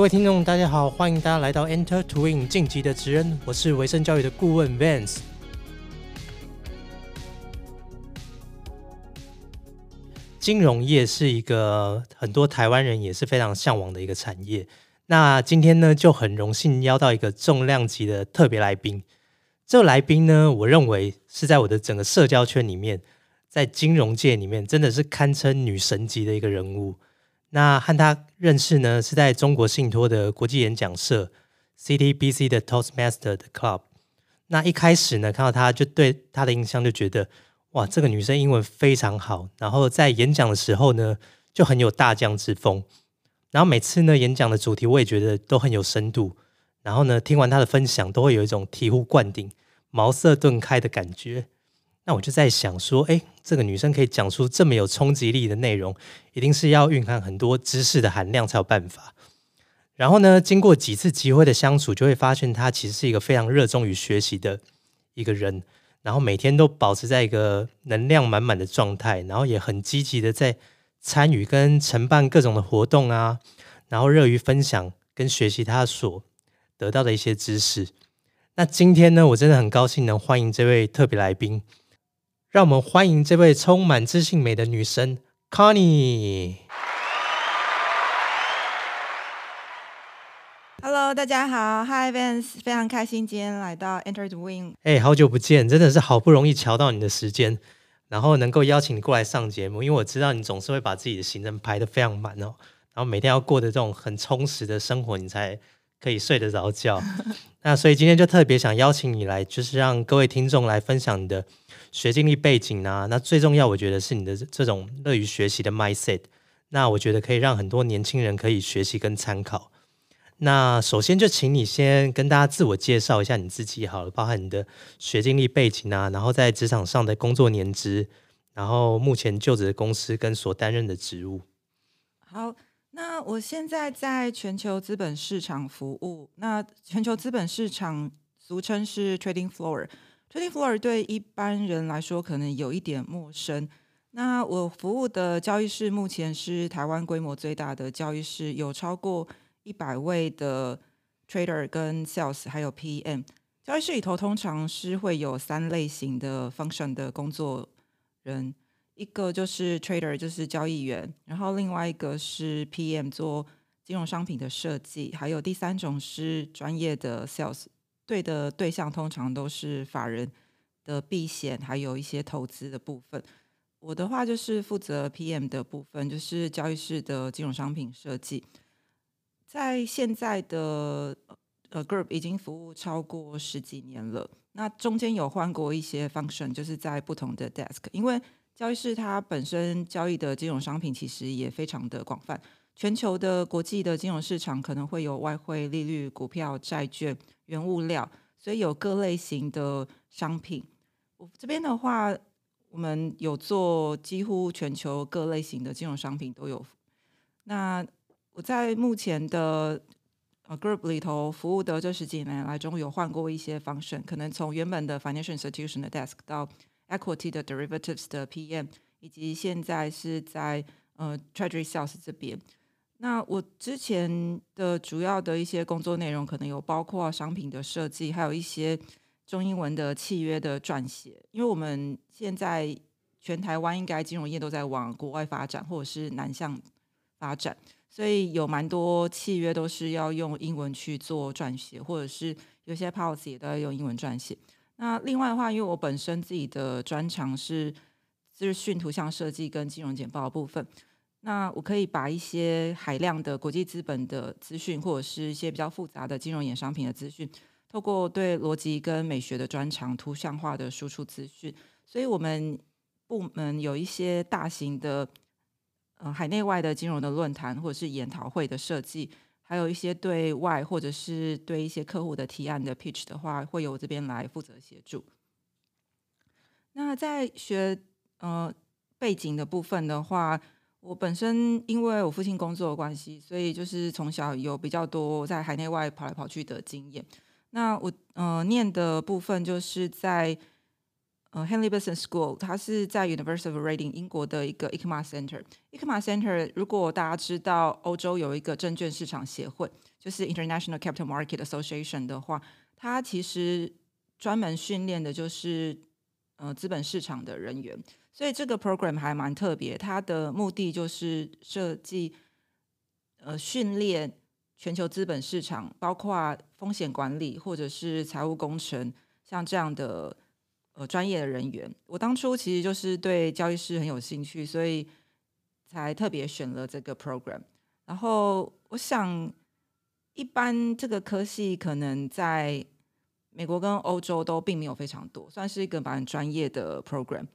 各位听众，大家好，欢迎大家来到 Enter Twin 晋级的职人，我是维生教育的顾问 Vance。金融业是一个很多台湾人也是非常向往的一个产业。那今天呢，就很荣幸邀到一个重量级的特别来宾。这个来宾呢，我认为是在我的整个社交圈里面，在金融界里面，真的是堪称女神级的一个人物。那和他认识呢，是在中国信托的国际演讲社 CTBC 的 Toastmaster 的 Club。那一开始呢，看到他就对他的印象就觉得，哇，这个女生英文非常好，然后在演讲的时候呢，就很有大将之风。然后每次呢，演讲的主题我也觉得都很有深度。然后呢，听完他的分享，都会有一种醍醐灌顶、茅塞顿开的感觉。那我就在想说，哎，这个女生可以讲出这么有冲击力的内容，一定是要蕴含很多知识的含量才有办法。然后呢，经过几次机会的相处，就会发现她其实是一个非常热衷于学习的一个人，然后每天都保持在一个能量满满的状态，然后也很积极的在参与跟承办各种的活动啊，然后乐于分享跟学习她所得到的一些知识。那今天呢，我真的很高兴能欢迎这位特别来宾。让我们欢迎这位充满自信美的女神 Connie。Hello，大家好，Hi Vance，非常开心今天来到 Enter the Win。哎，好久不见，真的是好不容易瞧到你的时间，然后能够邀请你过来上节目，因为我知道你总是会把自己的行程排得非常满哦，然后每天要过的这种很充实的生活，你才可以睡得着觉。那所以今天就特别想邀请你来，就是让各位听众来分享你的。学经历背景啊，那最重要，我觉得是你的这种乐于学习的 mindset。那我觉得可以让很多年轻人可以学习跟参考。那首先就请你先跟大家自我介绍一下你自己好了，包含你的学经历背景啊，然后在职场上的工作年资，然后目前就职的公司跟所担任的职务。好，那我现在在全球资本市场服务。那全球资本市场俗称是 trading floor。Trade floor 对一般人来说可能有一点陌生。那我服务的交易室目前是台湾规模最大的交易室，有超过一百位的 trader 跟 sales，还有 PM。交易室里头通常是会有三类型的 function 的工作人，一个就是 trader，就是交易员，然后另外一个是 PM 做金融商品的设计，还有第三种是专业的 sales。对的对象通常都是法人的避险，还有一些投资的部分。我的话就是负责 PM 的部分，就是交易室的金融商品设计。在现在的呃 group 已经服务超过十几年了。那中间有换过一些 function，就是在不同的 desk，因为交易室它本身交易的金融商品其实也非常的广泛。全球的国际的金融市场可能会有外汇、利率、股票、债券、原物料，所以有各类型的商品。我这边的话，我们有做几乎全球各类型的金融商品都有。那我在目前的呃 group 里头服务的这十几年来中，有换过一些 function，可能从原本的 financial institution 的 desk 到 equity 的 derivatives 的 PM，以及现在是在呃 treasury sales 这边。那我之前的主要的一些工作内容，可能有包括商品的设计，还有一些中英文的契约的撰写。因为我们现在全台湾应该金融业都在往国外发展，或者是南向发展，所以有蛮多契约都是要用英文去做撰写，或者是有些 policy 也都要用英文撰写。那另外的话，因为我本身自己的专长是资讯图像设计跟金融简报部分。那我可以把一些海量的国际资本的资讯，或者是一些比较复杂的金融衍商品的资讯，透过对逻辑跟美学的专长，图像化的输出资讯。所以，我们部门有一些大型的呃海内外的金融的论坛，或者是研讨会的设计，还有一些对外或者是对一些客户的提案的 pitch 的话，会由这边来负责协助。那在学呃背景的部分的话。我本身因为我父亲工作的关系，所以就是从小有比较多在海内外跑来跑去的经验。那我呃念的部分就是在呃 Henley Business School，它是在 University of Reading 英国的一个 ICMA Center。ICMA Center 如果大家知道欧洲有一个证券市场协会，就是 International Capital Market Association 的话，它其实专门训练的就是呃资本市场的人员。所以这个 program 还蛮特别，它的目的就是设计呃训练全球资本市场，包括风险管理或者是财务工程，像这样的。呃，专业的人员，我当初其实就是对交易师很有兴趣，所以才特别选了这个 program。然后我想，一般这个科系可能在美国跟欧洲都并没有非常多，算是一个蛮专业的 program。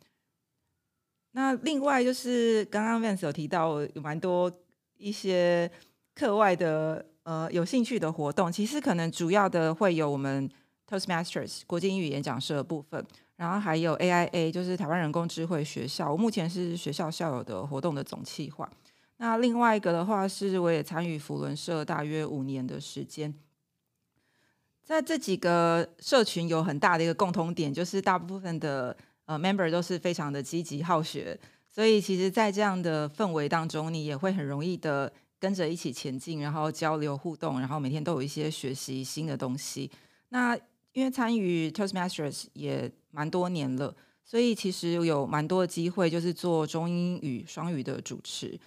那另外就是刚刚 Vance 有提到有蛮多一些课外的呃有兴趣的活动，其实可能主要的会有我们 Toastmasters 国际英语演讲社的部分。然后还有 AIA，就是台湾人工智慧学校，我目前是学校校友的活动的总企划。那另外一个的话是，我也参与福伦社大约五年的时间。在这几个社群有很大的一个共同点，就是大部分的呃 member 都是非常的积极好学，所以其实，在这样的氛围当中，你也会很容易的跟着一起前进，然后交流互动，然后每天都有一些学习新的东西。那因为参与 Toastmasters 也蛮多年了，所以其实有蛮多的机会，就是做中英语双语的主持。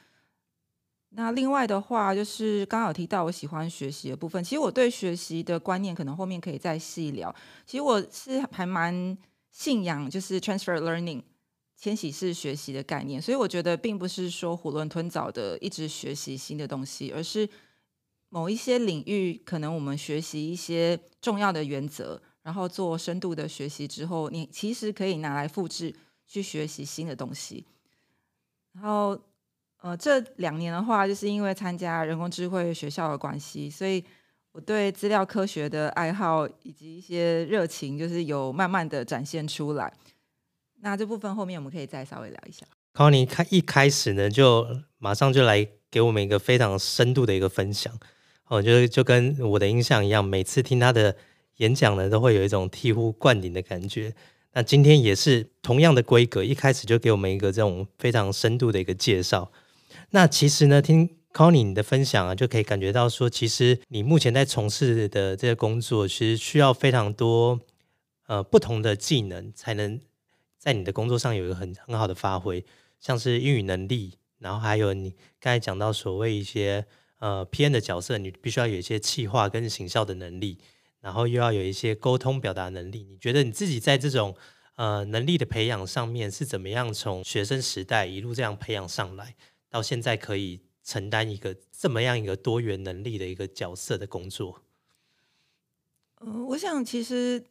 那另外的话，就是刚好提到我喜欢学习的部分，其实我对学习的观念，可能后面可以再细聊。其实我是还蛮信仰，就是 transfer learning 迁徙式学习的概念，所以我觉得并不是说囫囵吞枣的一直学习新的东西，而是。某一些领域，可能我们学习一些重要的原则，然后做深度的学习之后，你其实可以拿来复制去学习新的东西。然后，呃，这两年的话，就是因为参加人工智慧学校的关系，所以我对资料科学的爱好以及一些热情，就是有慢慢的展现出来。那这部分后面我们可以再稍微聊一下。康尼开一开始呢，就马上就来给我们一个非常深度的一个分享。哦，就是就跟我的印象一样，每次听他的演讲呢，都会有一种醍醐灌顶的感觉。那今天也是同样的规格，一开始就给我们一个这种非常深度的一个介绍。那其实呢，听 Connie 你的分享啊，就可以感觉到说，其实你目前在从事的这个工作，其实需要非常多呃不同的技能，才能在你的工作上有一个很很好的发挥，像是英语能力，然后还有你刚才讲到所谓一些。呃，P.N 的角色，你必须要有一些气化跟行销的能力，然后又要有一些沟通表达能力。你觉得你自己在这种呃能力的培养上面是怎么样从学生时代一路这样培养上来，到现在可以承担一个这么样一个多元能力的一个角色的工作？嗯，我想其实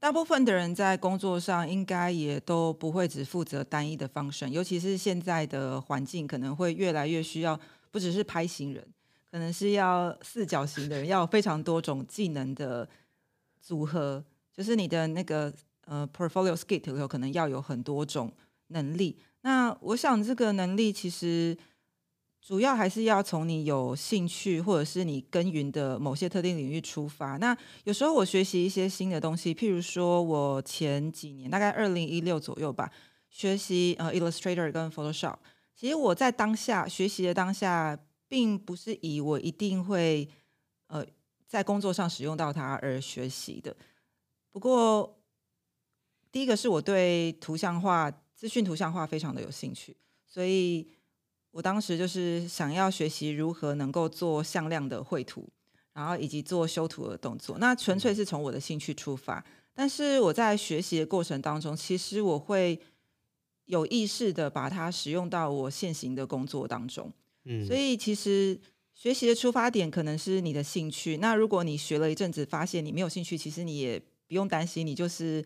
大部分的人在工作上应该也都不会只负责单一的方式，尤其是现在的环境可能会越来越需要，不只是拍行人。可能是要四角形的人，要非常多种技能的组合，就是你的那个呃 portfolio skill 有可能要有很多种能力。那我想这个能力其实主要还是要从你有兴趣或者是你耕耘的某些特定领域出发。那有时候我学习一些新的东西，譬如说我前几年大概二零一六左右吧，学习呃 Illustrator 跟 Photoshop。其实我在当下学习的当下。并不是以我一定会呃在工作上使用到它而学习的。不过，第一个是我对图像化、资讯图像化非常的有兴趣，所以我当时就是想要学习如何能够做向量的绘图，然后以及做修图的动作。那纯粹是从我的兴趣出发，但是我在学习的过程当中，其实我会有意识的把它使用到我现行的工作当中。嗯，所以其实学习的出发点可能是你的兴趣。那如果你学了一阵子，发现你没有兴趣，其实你也不用担心。你就是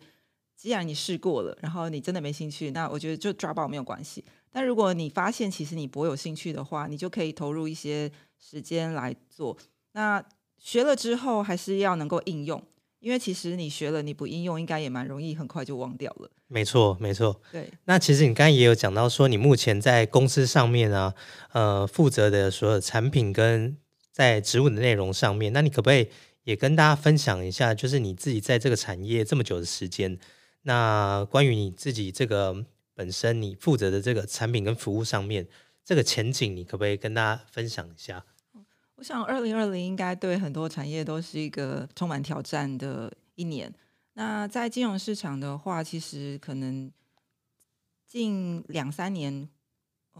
既然你试过了，然后你真的没兴趣，那我觉得就抓爆没有关系。但如果你发现其实你不会有兴趣的话，你就可以投入一些时间来做。那学了之后，还是要能够应用。因为其实你学了，你不应用，应该也蛮容易，很快就忘掉了。没错，没错。对。那其实你刚才也有讲到说，你目前在公司上面啊，呃，负责的所有产品跟在职务的内容上面，那你可不可以也跟大家分享一下，就是你自己在这个产业这么久的时间，那关于你自己这个本身你负责的这个产品跟服务上面，这个前景你可不可以跟大家分享一下？我想，二零二零应该对很多产业都是一个充满挑战的一年。那在金融市场的话，其实可能近两三年，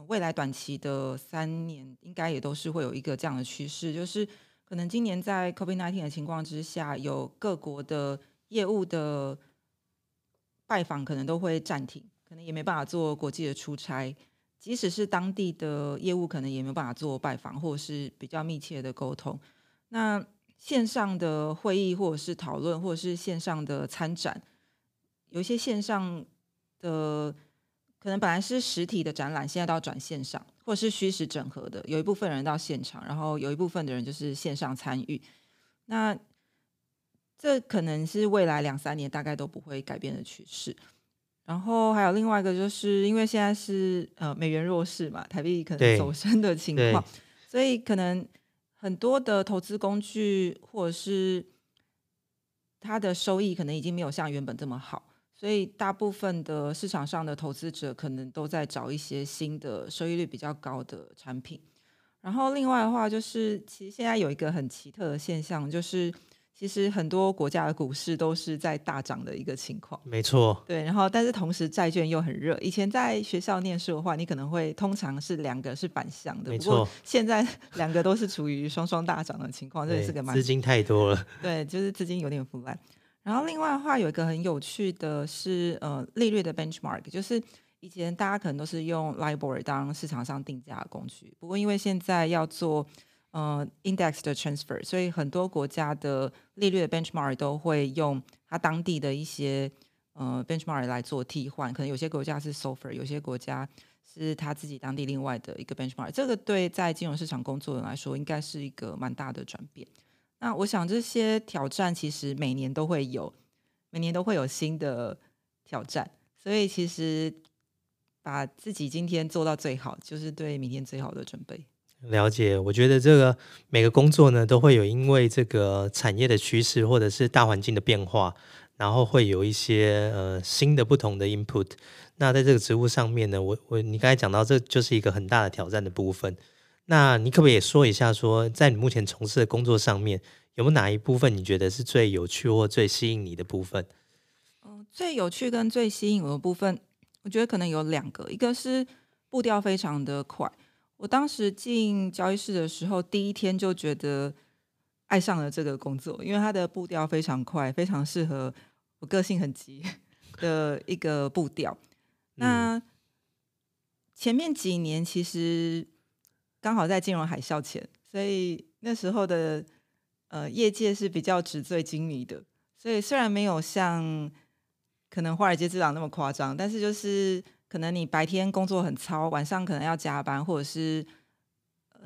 未来短期的三年，应该也都是会有一个这样的趋势，就是可能今年在 COVID-19 的情况之下，有各国的业务的拜访可能都会暂停，可能也没办法做国际的出差。即使是当地的业务，可能也没有办法做拜访，或者是比较密切的沟通。那线上的会议，或者是讨论，或者是线上的参展，有一些线上的可能本来是实体的展览，现在都要转线上，或者是虚实整合的。有一部分人到现场，然后有一部分的人就是线上参与。那这可能是未来两三年大概都不会改变的趋势。然后还有另外一个，就是因为现在是呃美元弱势嘛，台币可能走升的情况，所以可能很多的投资工具或者是它的收益可能已经没有像原本这么好，所以大部分的市场上的投资者可能都在找一些新的收益率比较高的产品。然后另外的话，就是其实现在有一个很奇特的现象，就是。其实很多国家的股市都是在大涨的一个情况，没错。对，然后但是同时债券又很热。以前在学校念书的话，你可能会通常是两个是反向的，没错。现在两个都是处于双双大涨的情况，这也是个蛮资金太多了。对，就是资金有点腐烂。然后另外的话，有一个很有趣的是，呃，利率的 benchmark，就是以前大家可能都是用 LIBOR 当市场上定价的工具，不过因为现在要做。呃，index 的 transfer，所以很多国家的利率的 benchmark 都会用它当地的一些呃 benchmark 来做替换。可能有些国家是 s o f e r 有些国家是他自己当地另外的一个 benchmark。这个对在金融市场工作的人来说，应该是一个蛮大的转变。那我想这些挑战其实每年都会有，每年都会有新的挑战。所以其实把自己今天做到最好，就是对明天最好的准备。了解，我觉得这个每个工作呢，都会有因为这个产业的趋势或者是大环境的变化，然后会有一些呃新的不同的 input。那在这个职务上面呢，我我你刚才讲到，这就是一个很大的挑战的部分。那你可不可以也说一下，说在你目前从事的工作上面，有没有哪一部分你觉得是最有趣或最吸引你的部分？嗯，最有趣跟最吸引我的部分，我觉得可能有两个，一个是步调非常的快。我当时进交易室的时候，第一天就觉得爱上了这个工作，因为它的步调非常快，非常适合我个性很急 的一个步调。那前面几年其实刚好在金融海啸前，所以那时候的呃业界是比较纸醉金迷的，所以虽然没有像可能华尔街之狼那么夸张，但是就是。可能你白天工作很操，晚上可能要加班，或者是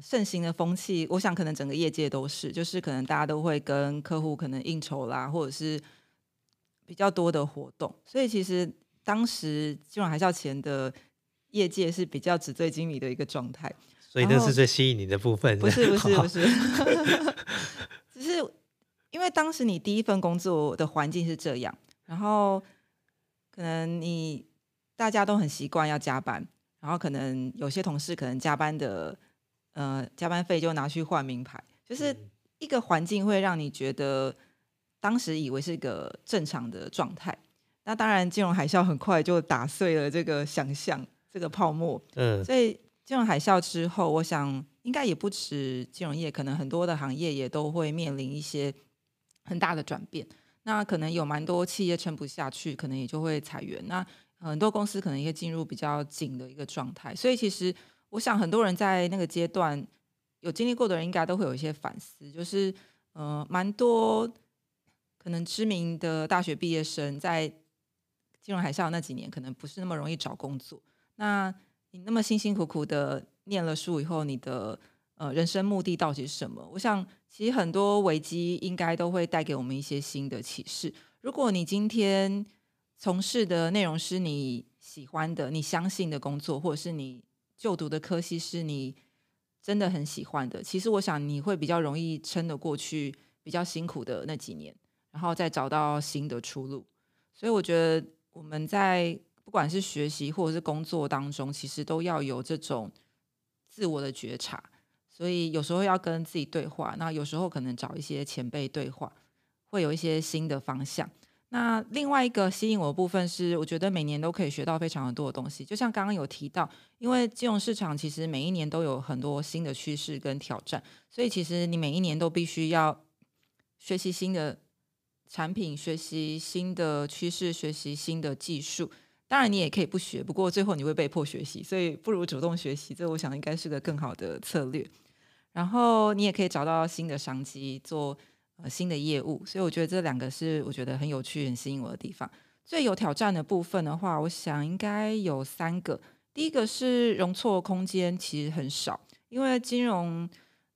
盛行的风气，我想可能整个业界都是，就是可能大家都会跟客户可能应酬啦，或者是比较多的活动，所以其实当时金融海啸前的业界是比较纸醉金迷的一个状态，所以那是最吸引你的部分。不是不是不是，只是因为当时你第一份工作的环境是这样，然后可能你。大家都很习惯要加班，然后可能有些同事可能加班的，呃，加班费就拿去换名牌，就是一个环境会让你觉得当时以为是一个正常的状态。那当然，金融海啸很快就打碎了这个想象，这个泡沫。嗯，所以金融海啸之后，我想应该也不止金融业，可能很多的行业也都会面临一些很大的转变。那可能有蛮多企业撑不下去，可能也就会裁员。那很多公司可能也进入比较紧的一个状态，所以其实我想很多人在那个阶段有经历过的人，应该都会有一些反思，就是呃，蛮多可能知名的大学毕业生在金融海啸那几年，可能不是那么容易找工作。那你那么辛辛苦苦的念了书以后，你的呃人生目的到底是什么？我想其实很多危机应该都会带给我们一些新的启示。如果你今天从事的内容是你喜欢的、你相信的工作，或者是你就读的科系是你真的很喜欢的。其实我想你会比较容易撑得过去比较辛苦的那几年，然后再找到新的出路。所以我觉得我们在不管是学习或者是工作当中，其实都要有这种自我的觉察。所以有时候要跟自己对话，那有时候可能找一些前辈对话，会有一些新的方向。那另外一个吸引我的部分是，我觉得每年都可以学到非常多的东西。就像刚刚有提到，因为金融市场其实每一年都有很多新的趋势跟挑战，所以其实你每一年都必须要学习新的产品，学习新的趋势，学习新的技术。当然你也可以不学，不过最后你会被迫学习，所以不如主动学习。这我想应该是个更好的策略。然后你也可以找到新的商机做。呃，新的业务，所以我觉得这两个是我觉得很有趣、很吸引我的地方。最有挑战的部分的话，我想应该有三个。第一个是容错空间其实很少，因为金融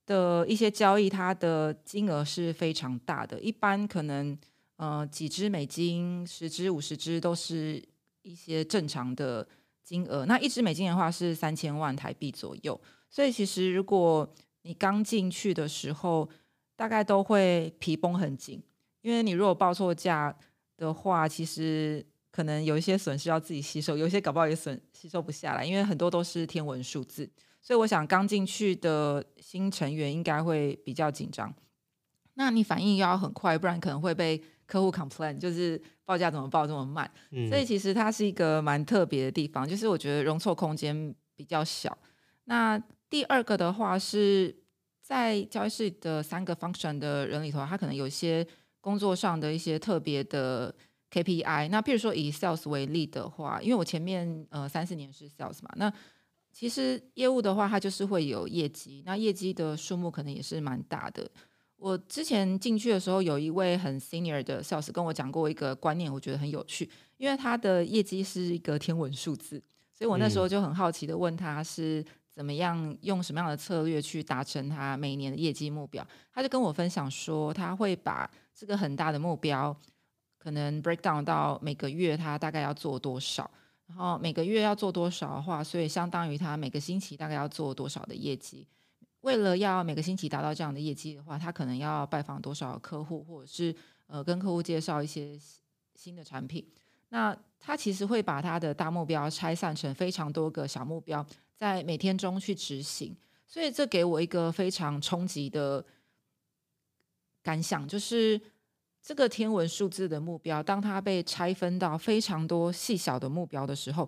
的一些交易，它的金额是非常大的，一般可能呃几只美金、十只、五十只都是一些正常的金额。那一只美金的话是三千万台币左右，所以其实如果你刚进去的时候，大概都会皮绷很紧，因为你如果报错价的话，其实可能有一些损失要自己吸收，有些搞不好也损吸收不下来，因为很多都是天文数字。所以我想刚进去的新成员应该会比较紧张。那你反应要很快，不然可能会被客户 complain，就是报价怎么报这么慢。所以其实它是一个蛮特别的地方，就是我觉得容错空间比较小。那第二个的话是。在交易室的三个 function 的人里头，他可能有一些工作上的一些特别的 KPI。那譬如说以 sales 为例的话，因为我前面呃三四年是 sales 嘛，那其实业务的话，它就是会有业绩，那业绩的数目可能也是蛮大的。我之前进去的时候，有一位很 senior 的 sales 跟我讲过一个观念，我觉得很有趣，因为他的业绩是一个天文数字，所以我那时候就很好奇的问他是。怎么样用什么样的策略去达成他每年的业绩目标？他就跟我分享说，他会把这个很大的目标，可能 break down 到每个月他大概要做多少，然后每个月要做多少的话，所以相当于他每个星期大概要做多少的业绩。为了要每个星期达到这样的业绩的话，他可能要拜访多少客户，或者是呃跟客户介绍一些新的产品。那他其实会把他的大目标拆散成非常多个小目标。在每天中去执行，所以这给我一个非常冲击的感想，就是这个天文数字的目标，当它被拆分到非常多细小的目标的时候，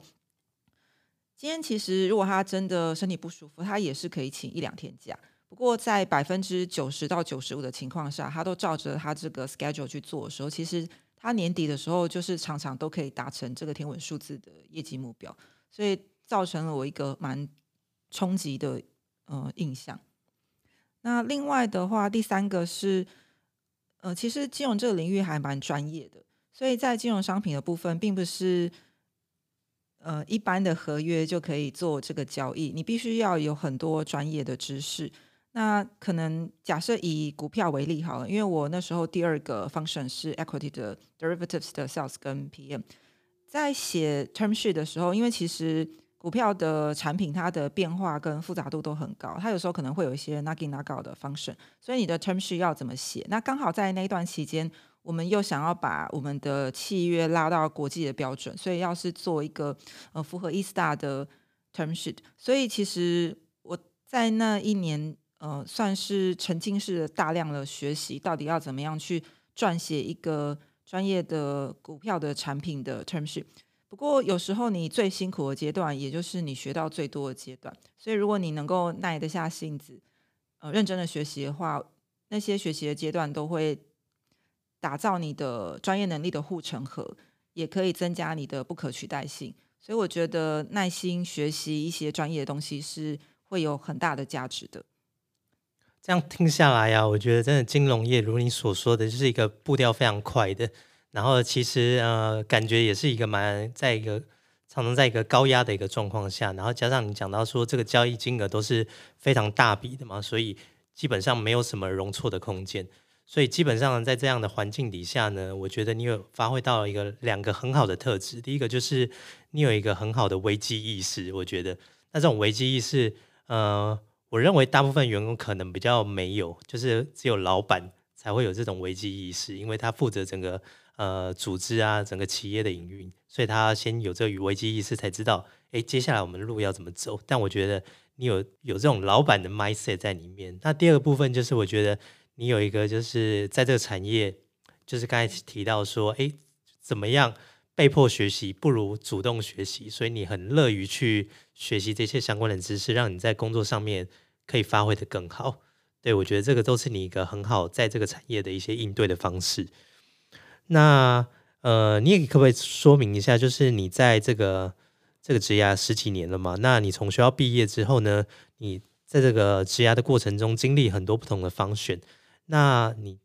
今天其实如果他真的身体不舒服，他也是可以请一两天假。不过在百分之九十到九十五的情况下，他都照着他这个 schedule 去做的时候，其实他年底的时候就是常常都可以达成这个天文数字的业绩目标，所以。造成了我一个蛮冲击的呃印象。那另外的话，第三个是呃，其实金融这个领域还蛮专业的，所以在金融商品的部分，并不是呃一般的合约就可以做这个交易，你必须要有很多专业的知识。那可能假设以股票为例好了，因为我那时候第二个 function 是 equity 的 derivatives 的 sales 跟 PM，在写 term sheet 的时候，因为其实股票的产品，它的变化跟复杂度都很高，它有时候可能会有一些 nagin nagout 的 function，所以你的 term sheet 要怎么写？那刚好在那一段期间，我们又想要把我们的契约拉到国际的标准，所以要是做一个呃符合 e star 的 term sheet，所以其实我在那一年呃算是沉浸式的大量的学习，到底要怎么样去撰写一个专业的股票的产品的 term sheet。不过有时候你最辛苦的阶段，也就是你学到最多的阶段。所以如果你能够耐得下性子，呃，认真的学习的话，那些学习的阶段都会打造你的专业能力的护城河，也可以增加你的不可取代性。所以我觉得耐心学习一些专业的东西是会有很大的价值的。这样听下来呀，我觉得真的金融业如你所说的，就是一个步调非常快的。然后其实呃，感觉也是一个蛮在一个常常在一个高压的一个状况下，然后加上你讲到说这个交易金额都是非常大笔的嘛，所以基本上没有什么容错的空间。所以基本上在这样的环境底下呢，我觉得你有发挥到一个两个很好的特质。第一个就是你有一个很好的危机意识，我觉得那这种危机意识，呃，我认为大部分员工可能比较没有，就是只有老板才会有这种危机意识，因为他负责整个。呃组织啊，整个企业的营运，所以他先有这个危机意识，才知道，哎，接下来我们的路要怎么走。但我觉得你有有这种老板的 mindset 在里面。那第二个部分就是，我觉得你有一个就是在这个产业，就是刚才提到说，哎，怎么样被迫学习不如主动学习，所以你很乐于去学习这些相关的知识，让你在工作上面可以发挥的更好。对，我觉得这个都是你一个很好在这个产业的一些应对的方式。那呃，你也可不可以说明一下，就是你在这个这个职涯十几年了嘛？那你从学校毕业之后呢，你在这个职涯的过程中经历很多不同的方选，那你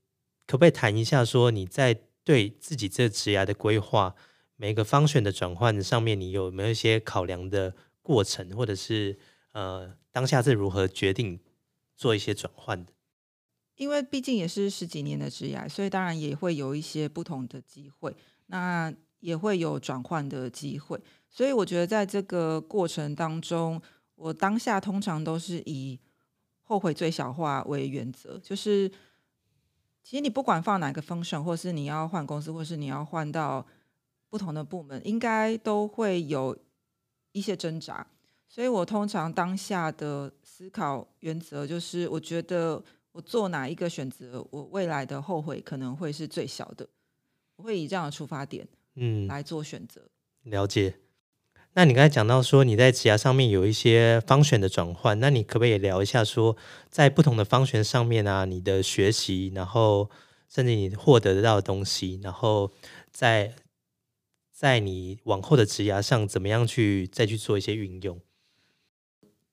可不可以谈一下，说你在对自己这职涯的规划，每个方选的转换上面，你有没有一些考量的过程，或者是呃当下是如何决定？做一些转换的，因为毕竟也是十几年的职业，所以当然也会有一些不同的机会，那也会有转换的机会。所以我觉得在这个过程当中，我当下通常都是以后悔最小化为原则，就是其实你不管放哪个 function，或是你要换公司，或是你要换到不同的部门，应该都会有一些挣扎。所以我通常当下的思考原则就是，我觉得我做哪一个选择，我未来的后悔可能会是最小的。我会以这样的出发点，嗯，来做选择。了解。那你刚才讲到说你在职涯上面有一些方选的转换，那你可不可以聊一下说，在不同的方选上面啊，你的学习，然后甚至你获得到的东西，然后在在你往后的职涯上，怎么样去再去做一些运用？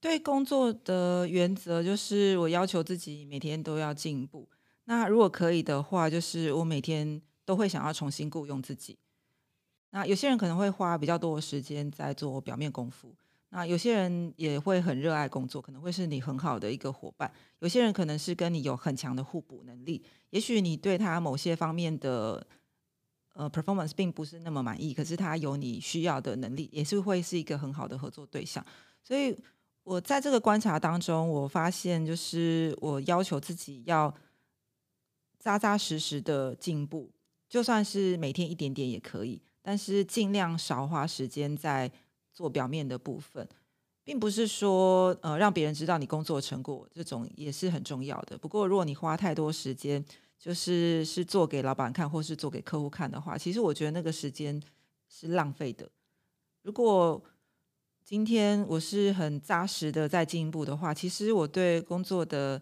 对工作的原则就是，我要求自己每天都要进步。那如果可以的话，就是我每天都会想要重新雇佣自己。那有些人可能会花比较多的时间在做表面功夫，那有些人也会很热爱工作，可能会是你很好的一个伙伴。有些人可能是跟你有很强的互补能力，也许你对他某些方面的呃 performance 并不是那么满意，可是他有你需要的能力，也是会是一个很好的合作对象。所以。我在这个观察当中，我发现就是我要求自己要扎扎实实的进步，就算是每天一点点也可以，但是尽量少花时间在做表面的部分，并不是说呃让别人知道你工作成果，这种也是很重要的。不过如果你花太多时间，就是是做给老板看或是做给客户看的话，其实我觉得那个时间是浪费的。如果今天我是很扎实的在进步的话，其实我对工作的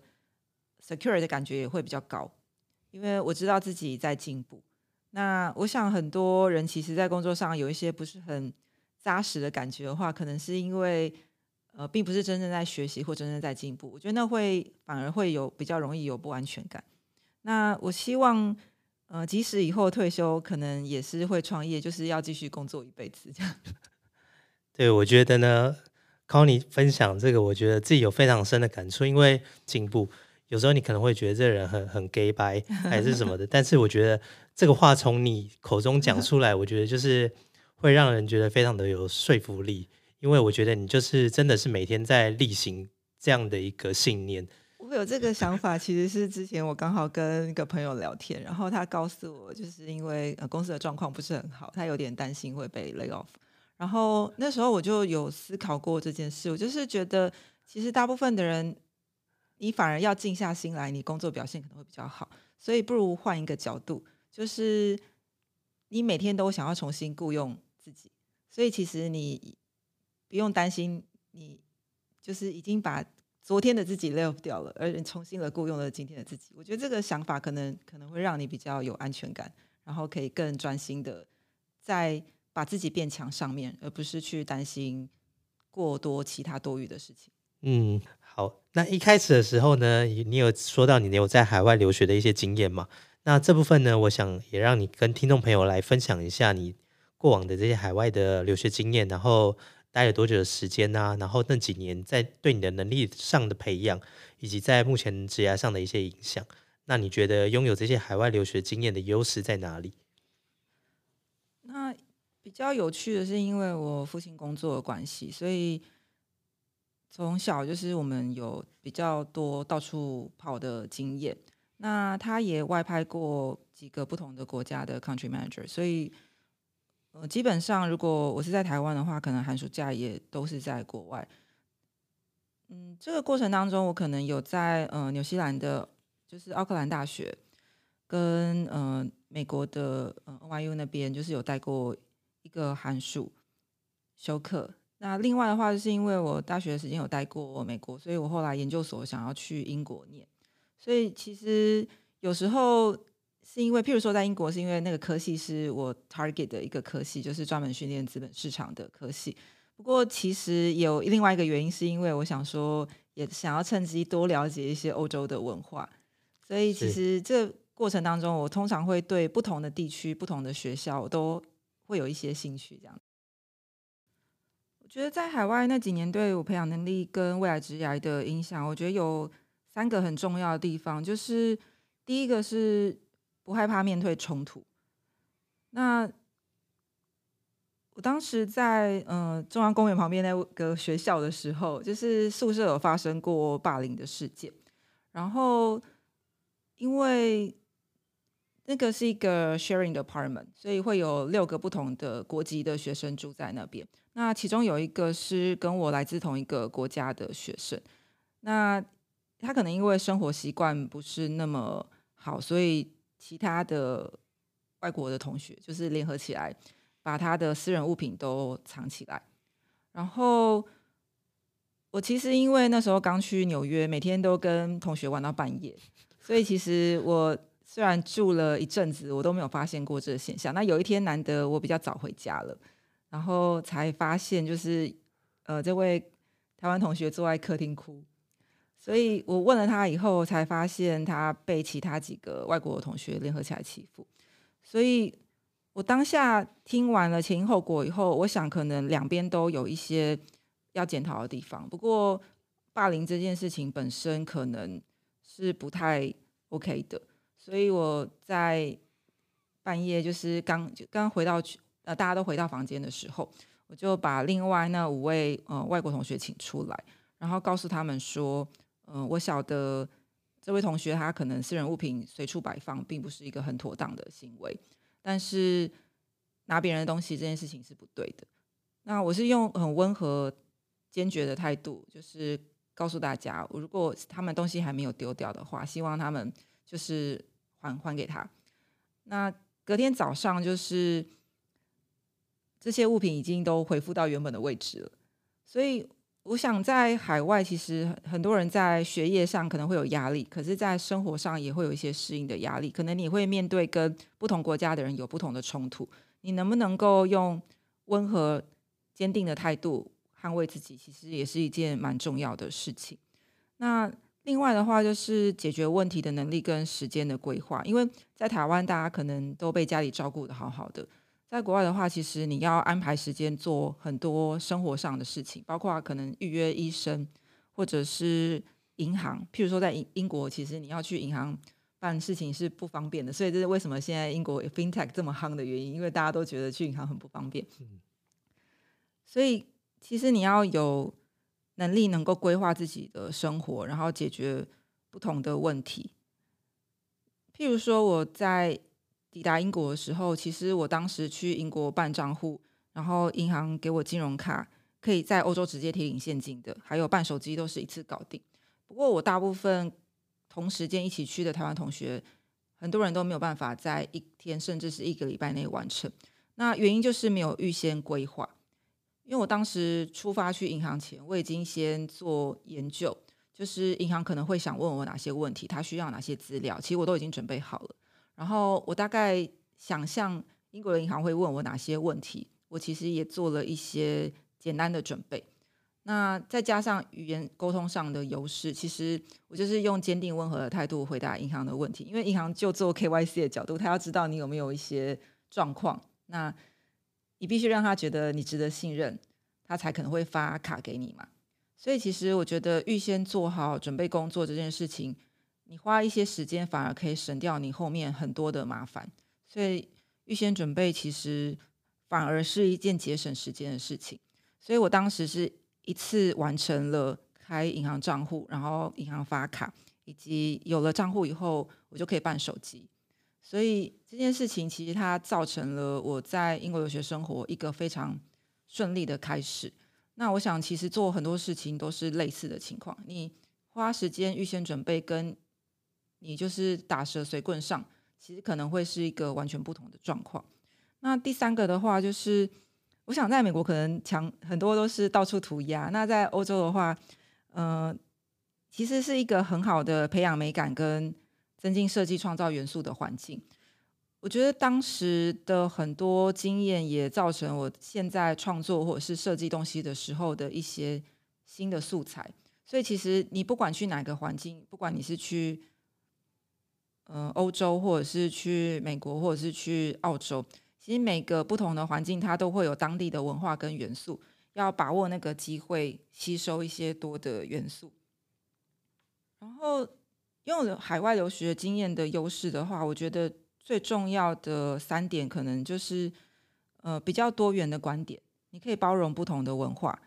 secure 的感觉也会比较高，因为我知道自己在进步。那我想很多人其实，在工作上有一些不是很扎实的感觉的话，可能是因为呃，并不是真正在学习或真正在进步。我觉得那会反而会有比较容易有不安全感。那我希望呃，即使以后退休，可能也是会创业，就是要继续工作一辈子这样。对，我觉得呢，考你分享这个，我觉得自己有非常深的感触。因为进步，有时候你可能会觉得这人很很 gay 白还是什么的，但是我觉得这个话从你口中讲出来，我觉得就是会让人觉得非常的有说服力。因为我觉得你就是真的是每天在例行这样的一个信念。我有这个想法，其实是之前我刚好跟一个朋友聊天，然后他告诉我，就是因为呃公司的状况不是很好，他有点担心会被 lay off。然后那时候我就有思考过这件事，我就是觉得，其实大部分的人，你反而要静下心来，你工作表现可能会比较好。所以不如换一个角度，就是你每天都想要重新雇佣自己，所以其实你不用担心，你就是已经把昨天的自己 live 掉了，而重新的雇佣了今天的自己。我觉得这个想法可能可能会让你比较有安全感，然后可以更专心的在。把自己变强上面，而不是去担心过多其他多余的事情。嗯，好。那一开始的时候呢，你有说到你有在海外留学的一些经验嘛？那这部分呢，我想也让你跟听众朋友来分享一下你过往的这些海外的留学经验，然后待了多久的时间呢？然后那几年在对你的能力上的培养，以及在目前职业上的一些影响。那你觉得拥有这些海外留学经验的优势在哪里？那比较有趣的是，因为我父亲工作的关系，所以从小就是我们有比较多到处跑的经验。那他也外派过几个不同的国家的 country manager，所以呃，基本上如果我是在台湾的话，可能寒暑假也都是在国外。嗯，这个过程当中，我可能有在呃纽西兰的，就是奥克兰大学，跟呃美国的呃 NYU 那边，就是有带过一个函数修课。那另外的话，就是因为我大学的时间有待过美国，所以我后来研究所想要去英国念。所以其实有时候是因为，譬如说在英国，是因为那个科系是我 target 的一个科系，就是专门训练资本市场的科系。不过其实有另外一个原因，是因为我想说，也想要趁机多了解一些欧洲的文化。所以其实这过程当中，我通常会对不同的地区、不同的学校都会有一些兴趣。这样，我觉得在海外那几年对我培养能力跟未来职业的影响，我觉得有三个很重要的地方，就是第一个是不害怕面对冲突。那我当时在呃中央公园旁边那个学校的时候，就是宿舍有发生过霸凌的事件，然后因为那个是一个 sharing 的 apartment，所以会有六个不同的国籍的学生住在那边。那其中有一个是跟我来自同一个国家的学生，那他可能因为生活习惯不是那么好，所以其他的外国的同学就是联合起来。把他的私人物品都藏起来，然后我其实因为那时候刚去纽约，每天都跟同学玩到半夜，所以其实我虽然住了一阵子，我都没有发现过这个现象。那有一天难得我比较早回家了，然后才发现就是呃这位台湾同学坐在客厅哭，所以我问了他以后，才发现他被其他几个外国的同学联合起来欺负，所以。我当下听完了前因后果以后，我想可能两边都有一些要检讨的地方。不过，霸凌这件事情本身可能是不太 OK 的，所以我在半夜就是刚刚回到去呃大家都回到房间的时候，我就把另外那五位呃外国同学请出来，然后告诉他们说，嗯，我晓得这位同学他可能私人物品随处摆放，并不是一个很妥当的行为。但是拿别人的东西这件事情是不对的。那我是用很温和、坚决的态度，就是告诉大家，如果他们东西还没有丢掉的话，希望他们就是还还给他。那隔天早上，就是这些物品已经都恢复到原本的位置了，所以。我想在海外，其实很多人在学业上可能会有压力，可是，在生活上也会有一些适应的压力。可能你会面对跟不同国家的人有不同的冲突，你能不能够用温和、坚定的态度捍卫自己，其实也是一件蛮重要的事情。那另外的话，就是解决问题的能力跟时间的规划，因为在台湾，大家可能都被家里照顾的好好的。在国外的话，其实你要安排时间做很多生活上的事情，包括可能预约医生，或者是银行。譬如说，在英英国，其实你要去银行办事情是不方便的，所以这是为什么现在英国 FinTech 这么夯的原因，因为大家都觉得去银行很不方便。所以，其实你要有能力能够规划自己的生活，然后解决不同的问题。譬如说，我在。抵达英国的时候，其实我当时去英国办账户，然后银行给我金融卡，可以在欧洲直接提领现金的，还有办手机都是一次搞定。不过我大部分同时间一起去的台湾同学，很多人都没有办法在一天甚至是一个礼拜内完成。那原因就是没有预先规划，因为我当时出发去银行前，我已经先做研究，就是银行可能会想问我哪些问题，他需要哪些资料，其实我都已经准备好了。然后我大概想象英国的银行会问我哪些问题，我其实也做了一些简单的准备。那再加上语言沟通上的优势，其实我就是用坚定温和的态度回答银行的问题。因为银行就做 KYC 的角度，他要知道你有没有一些状况，那你必须让他觉得你值得信任，他才可能会发卡给你嘛。所以其实我觉得预先做好准备工作这件事情。你花一些时间，反而可以省掉你后面很多的麻烦，所以预先准备其实反而是一件节省时间的事情。所以我当时是一次完成了开银行账户，然后银行发卡，以及有了账户以后，我就可以办手机。所以这件事情其实它造成了我在英国留学生活一个非常顺利的开始。那我想，其实做很多事情都是类似的情况。你花时间预先准备，跟你就是打蛇随棍上，其实可能会是一个完全不同的状况。那第三个的话，就是我想在美国可能强很多都是到处涂鸦，那在欧洲的话，呃，其实是一个很好的培养美感跟增进设计创造元素的环境。我觉得当时的很多经验也造成我现在创作或者是设计东西的时候的一些新的素材。所以其实你不管去哪个环境，不管你是去呃欧洲，或者是去美国，或者是去澳洲，其实每个不同的环境它都会有当地的文化跟元素，要把握那个机会吸收一些多的元素。然后用海外留学经验的优势的话，我觉得。最重要的三点，可能就是，呃，比较多元的观点，你可以包容不同的文化，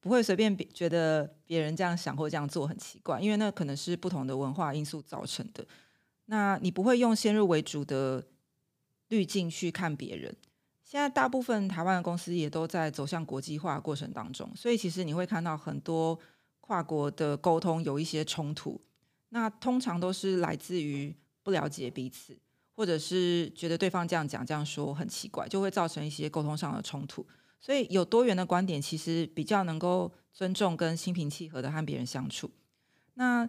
不会随便觉得别人这样想或这样做很奇怪，因为那可能是不同的文化因素造成的。那你不会用先入为主的滤镜去看别人。现在大部分台湾的公司也都在走向国际化过程当中，所以其实你会看到很多跨国的沟通有一些冲突，那通常都是来自于不了解彼此。或者是觉得对方这样讲、这样说很奇怪，就会造成一些沟通上的冲突。所以有多元的观点，其实比较能够尊重跟心平气和的和别人相处。那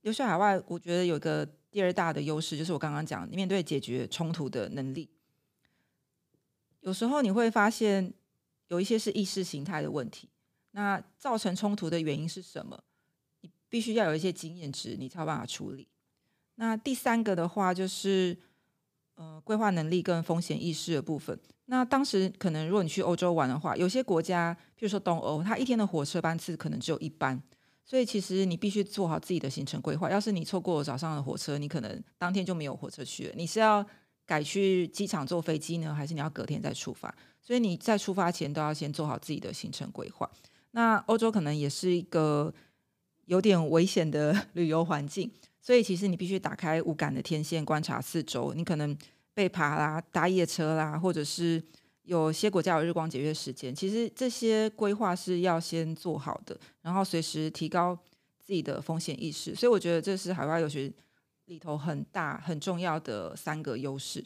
留学海外，我觉得有个第二大的优势，就是我刚刚讲面对解决冲突的能力。有时候你会发现有一些是意识形态的问题，那造成冲突的原因是什么？必须要有一些经验值，你才有办法处理。那第三个的话就是，呃，规划能力跟风险意识的部分。那当时可能如果你去欧洲玩的话，有些国家，譬如说东欧，它一天的火车班次可能只有一班，所以其实你必须做好自己的行程规划。要是你错过早上的火车，你可能当天就没有火车去了。你是要改去机场坐飞机呢，还是你要隔天再出发？所以你在出发前都要先做好自己的行程规划。那欧洲可能也是一个有点危险的旅游环境。所以其实你必须打开无感的天线观察四周，你可能被爬啦、搭夜车啦，或者是有些国家有日光节约时间。其实这些规划是要先做好的，然后随时提高自己的风险意识。所以我觉得这是海外留学里头很大很重要的三个优势。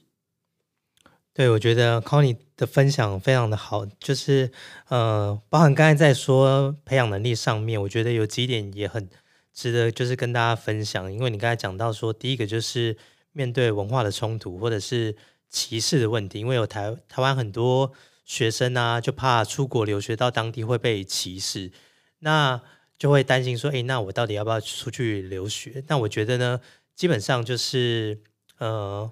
对，我觉得 Conny 的分享非常的好，就是呃，包含刚才在说培养能力上面，我觉得有几点也很。值得就是跟大家分享，因为你刚才讲到说，第一个就是面对文化的冲突或者是歧视的问题，因为有台台湾很多学生啊，就怕出国留学到当地会被歧视，那就会担心说，诶，那我到底要不要出去留学？那我觉得呢，基本上就是呃，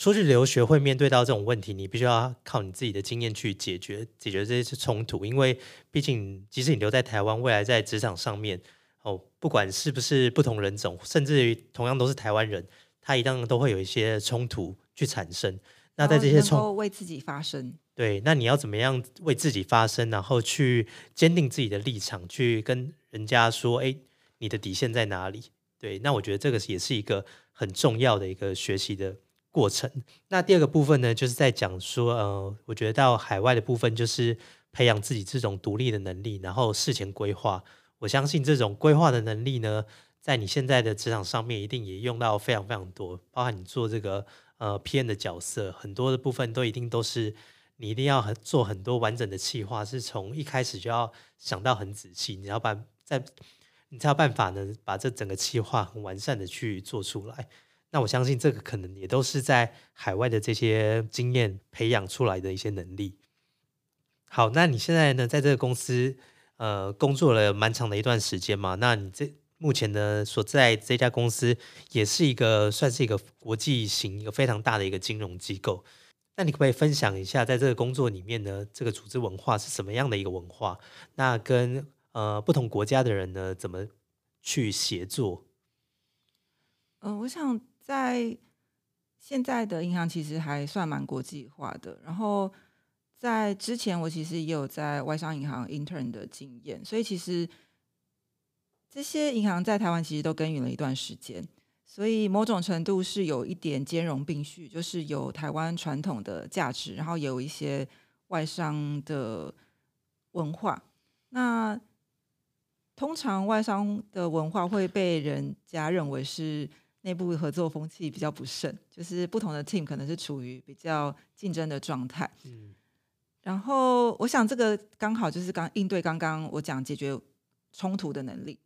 出去留学会面对到这种问题，你必须要靠你自己的经验去解决解决这些冲突，因为毕竟即使你留在台湾，未来在职场上面。哦，不管是不是不同人种，甚至于同样都是台湾人，他一样都会有一些冲突去产生。那在这些冲为自己发声，对，那你要怎么样为自己发声，然后去坚定自己的立场，去跟人家说，哎，你的底线在哪里？对，那我觉得这个也是一个很重要的一个学习的过程。那第二个部分呢，就是在讲说，呃，我觉得到海外的部分就是培养自己这种独立的能力，然后事前规划。我相信这种规划的能力呢，在你现在的职场上面一定也用到非常非常多，包含你做这个呃 PM 的角色，很多的部分都一定都是你一定要很做很多完整的计划，是从一开始就要想到很仔细，你要把在你才有办法呢把这整个计划很完善的去做出来。那我相信这个可能也都是在海外的这些经验培养出来的一些能力。好，那你现在呢在这个公司？呃，工作了蛮长的一段时间嘛，那你这目前呢所在这家公司也是一个算是一个国际型一个非常大的一个金融机构，那你可不可以分享一下，在这个工作里面呢，这个组织文化是什么样的一个文化？那跟呃不同国家的人呢怎么去协作？嗯，我想在现在的银行其实还算蛮国际化的，然后。在之前，我其实也有在外商银行 intern 的经验，所以其实这些银行在台湾其实都耕耘了一段时间，所以某种程度是有一点兼容并蓄，就是有台湾传统的价值，然后也有一些外商的文化。那通常外商的文化会被人家认为是内部合作风气比较不慎，就是不同的 team 可能是处于比较竞争的状态。嗯，然后我想这个刚好就是刚应对刚刚我讲解决冲突的能力。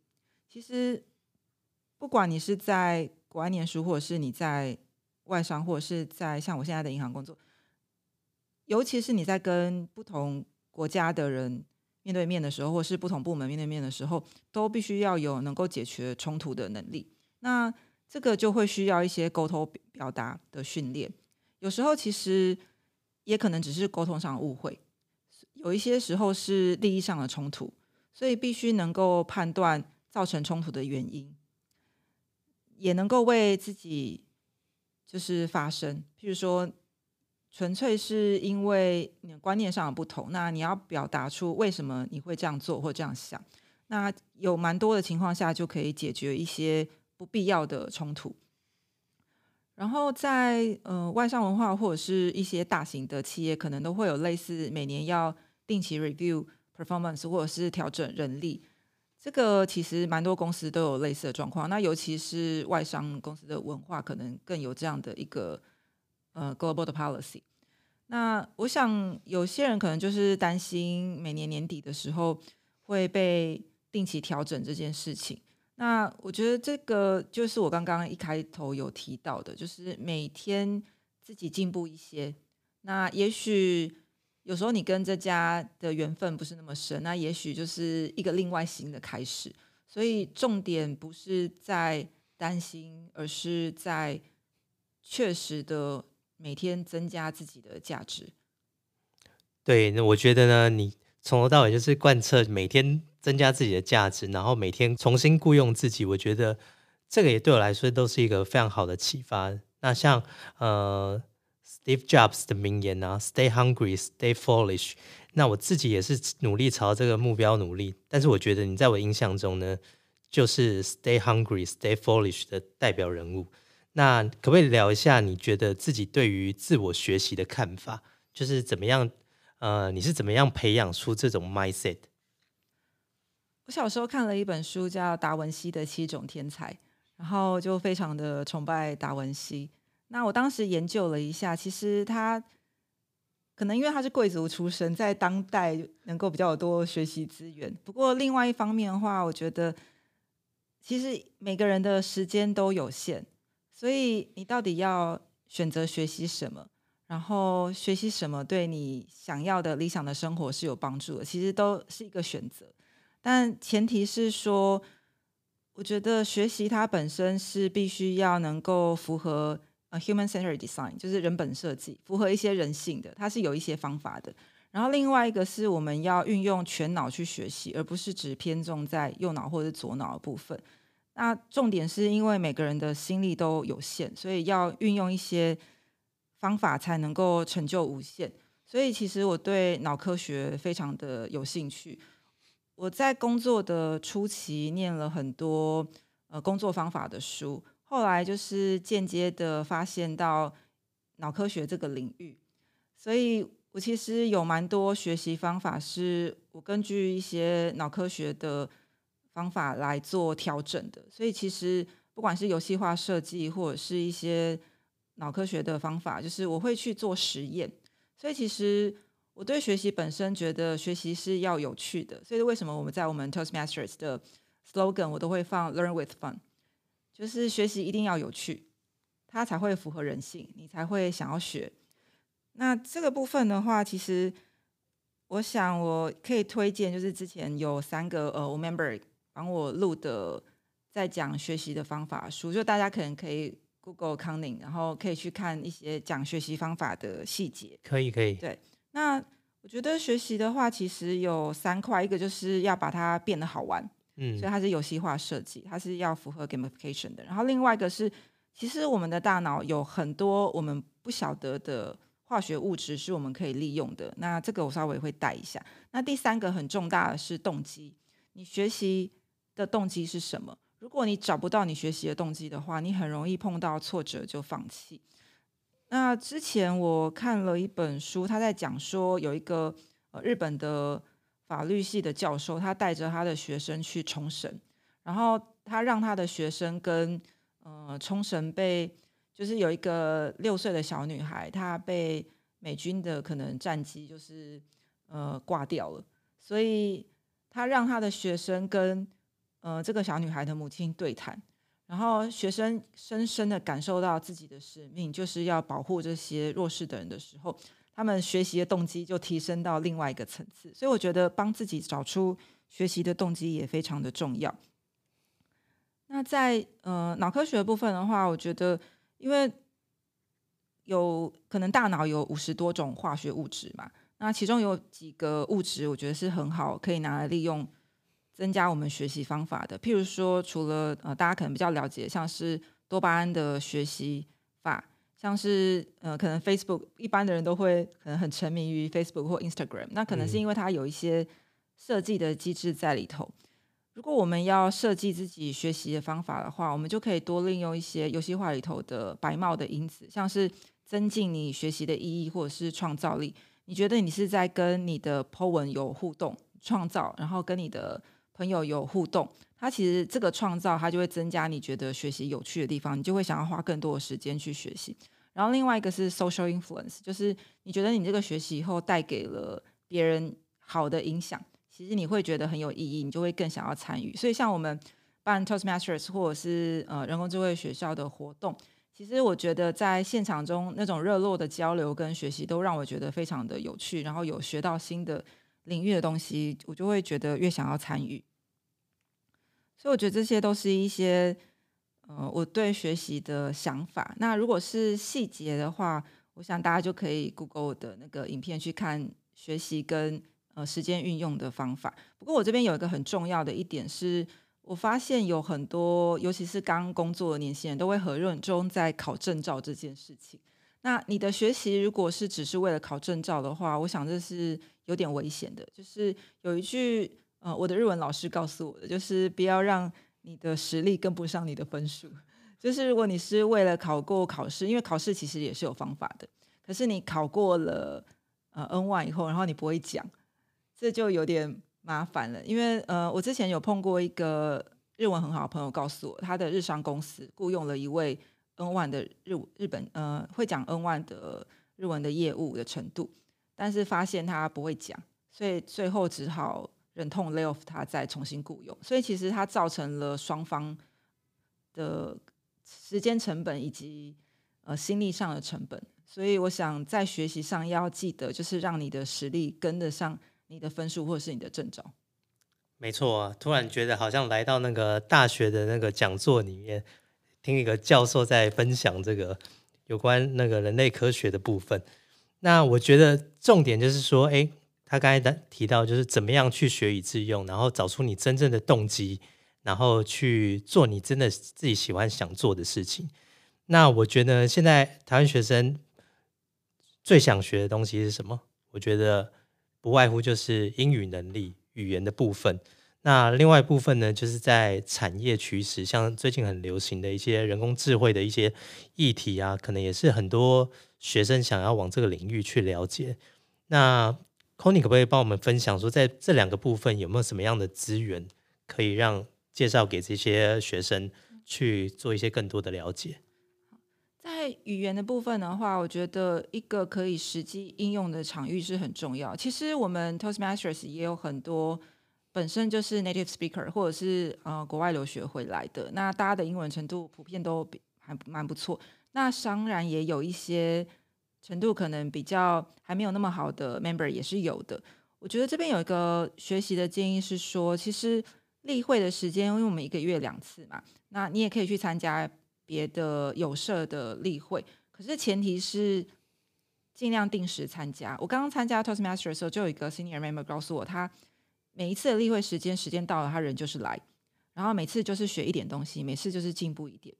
其实不管你是在国外念书，或者是你在外商，或者是在像我现在的银行工作，尤其是你在跟不同国家的人。面对面的时候，或是不同部门面对面的时候，都必须要有能够解决冲突的能力。那这个就会需要一些沟通表达的训练。有时候其实也可能只是沟通上误会，有一些时候是利益上的冲突，所以必须能够判断造成冲突的原因，也能够为自己就是发声。譬如说。纯粹是因为你观念上的不同，那你要表达出为什么你会这样做或这样想，那有蛮多的情况下就可以解决一些不必要的冲突。然后在呃外商文化或者是一些大型的企业，可能都会有类似每年要定期 review performance 或者是调整人力，这个其实蛮多公司都有类似的状况。那尤其是外商公司的文化，可能更有这样的一个。呃，global 的 policy，那我想有些人可能就是担心每年年底的时候会被定期调整这件事情。那我觉得这个就是我刚刚一开头有提到的，就是每天自己进步一些。那也许有时候你跟这家的缘分不是那么深，那也许就是一个另外新的开始。所以重点不是在担心，而是在确实的。每天增加自己的价值。对，那我觉得呢，你从头到尾就是贯彻每天增加自己的价值，然后每天重新雇佣自己。我觉得这个也对我来说都是一个非常好的启发。那像呃，Steve Jobs 的名言啊，“Stay hungry, stay foolish”。那我自己也是努力朝这个目标努力。但是我觉得你在我印象中呢，就是 “Stay hungry, stay foolish” 的代表人物。那可不可以聊一下你觉得自己对于自我学习的看法？就是怎么样？呃，你是怎么样培养出这种 mindset？我小时候看了一本书，叫《达文西的七种天才》，然后就非常的崇拜达文西。那我当时研究了一下，其实他可能因为他是贵族出身，在当代能够比较多学习资源。不过另外一方面的话，我觉得其实每个人的时间都有限。所以你到底要选择学习什么？然后学习什么对你想要的理想的生活是有帮助的？其实都是一个选择，但前提是说，我觉得学习它本身是必须要能够符合呃 human centered design，就是人本设计，符合一些人性的，它是有一些方法的。然后另外一个是我们要运用全脑去学习，而不是只偏重在右脑或者左脑的部分。那重点是因为每个人的心力都有限，所以要运用一些方法才能够成就无限。所以其实我对脑科学非常的有兴趣。我在工作的初期念了很多呃工作方法的书，后来就是间接的发现到脑科学这个领域，所以我其实有蛮多学习方法，是我根据一些脑科学的。方法来做调整的，所以其实不管是游戏化设计，或者是一些脑科学的方法，就是我会去做实验。所以其实我对学习本身觉得学习是要有趣的。所以为什么我们在我们 Toastmasters 的 slogan 我都会放 Learn with fun，就是学习一定要有趣，它才会符合人性，你才会想要学。那这个部分的话，其实我想我可以推荐，就是之前有三个呃，我 member。帮我录的在讲学习的方法书，就大家可能可以 Google Cunning，然后可以去看一些讲学习方法的细节。可以，可以。对，那我觉得学习的话，其实有三块，一个就是要把它变得好玩，嗯，所以它是游戏化设计，它是要符合 gamification 的。然后另外一个是，其实我们的大脑有很多我们不晓得的化学物质是我们可以利用的。那这个我稍微会带一下。那第三个很重大的是动机，你学习。的动机是什么？如果你找不到你学习的动机的话，你很容易碰到挫折就放弃。那之前我看了一本书，他在讲说有一个呃日本的法律系的教授，他带着他的学生去冲绳，然后他让他的学生跟呃冲绳被就是有一个六岁的小女孩，她被美军的可能战机就是呃挂掉了，所以他让他的学生跟呃这个小女孩的母亲对谈。然后学生深深的感受到自己的使命，就是要保护这些弱势的人的时候，他们学习的动机就提升到另外一个层次。所以我觉得帮自己找出学习的动机也非常的重要。那在呃脑科学部分的话，我觉得因为有可能大脑有五十多种化学物质嘛，那其中有几个物质，我觉得是很好可以拿来利用。增加我们学习方法的，譬如说，除了呃，大家可能比较了解，像是多巴胺的学习法，像是呃，可能 Facebook 一般的人都会可能很沉迷于 Facebook 或 Instagram，那可能是因为它有一些设计的机制在里头。如果我们要设计自己学习的方法的话，我们就可以多利用一些游戏化里头的白帽的因子，像是增进你学习的意义或者是创造力。你觉得你是在跟你的 po 文有互动、创造，然后跟你的朋友有互动，他其实这个创造，他就会增加你觉得学习有趣的地方，你就会想要花更多的时间去学习。然后另外一个是 social influence，就是你觉得你这个学习以后带给了别人好的影响，其实你会觉得很有意义，你就会更想要参与。所以像我们办 Toastmasters 或者是呃人工智慧学校的活动，其实我觉得在现场中那种热络的交流跟学习，都让我觉得非常的有趣，然后有学到新的。领域的东西，我就会觉得越想要参与，所以我觉得这些都是一些呃我对学习的想法。那如果是细节的话，我想大家就可以 Google 我的那个影片去看学习跟呃时间运用的方法。不过我这边有一个很重要的一点是，我发现有很多尤其是刚工作的年轻人都会很认真在考证照这件事情。那你的学习如果是只是为了考证照的话，我想这是有点危险的。就是有一句呃，我的日文老师告诉我的，就是不要让你的实力跟不上你的分数。就是如果你是为了考过考试，因为考试其实也是有方法的，可是你考过了呃 N one 以后，然后你不会讲，这就有点麻烦了。因为呃，我之前有碰过一个日文很好的朋友，告诉我他的日商公司雇佣了一位。N one 的日日本呃会讲 N one 的日文的业务的程度，但是发现他不会讲，所以最后只好忍痛 lay off 他，再重新雇佣。所以其实它造成了双方的时间成本以及呃心力上的成本。所以我想在学习上要记得，就是让你的实力跟得上你的分数或是你的证照。没错，突然觉得好像来到那个大学的那个讲座里面。听一个教授在分享这个有关那个人类科学的部分，那我觉得重点就是说，哎，他刚才提到就是怎么样去学以致用，然后找出你真正的动机，然后去做你真的自己喜欢想做的事情。那我觉得现在台湾学生最想学的东西是什么？我觉得不外乎就是英语能力、语言的部分。那另外一部分呢，就是在产业趋势，像最近很流行的一些人工智慧的一些议题啊，可能也是很多学生想要往这个领域去了解。那 c o n y 可不可以帮我们分享说，在这两个部分有没有什么样的资源可以让介绍给这些学生去做一些更多的了解？在语言的部分的话，我觉得一个可以实际应用的场域是很重要。其实我们 Toastmasters 也有很多。本身就是 native speaker，或者是呃国外留学回来的，那大家的英文程度普遍都比还蛮不错。那当然也有一些程度可能比较还没有那么好的 member 也是有的。我觉得这边有一个学习的建议是说，其实例会的时间，因为我们一个月两次嘛，那你也可以去参加别的有社的例会，可是前提是尽量定时参加。我刚刚参加 Toastmaster 的时候，就有一个 senior member 告诉我他。每一次的例会时间，时间到了，他人就是来，然后每次就是学一点东西，每次就是进步一点。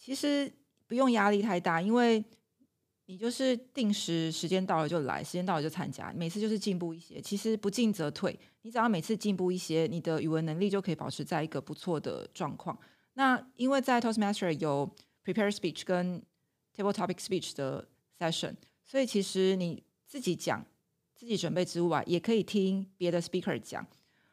其实不用压力太大，因为你就是定时，时间到了就来，时间到了就参加，每次就是进步一些。其实不进则退，你只要每次进步一些，你的语文能力就可以保持在一个不错的状况。那因为在 Toastmaster 有 Prepare Speech 跟 Table Topic Speech 的 session，所以其实你自己讲、自己准备之外，也可以听别的 speaker 讲。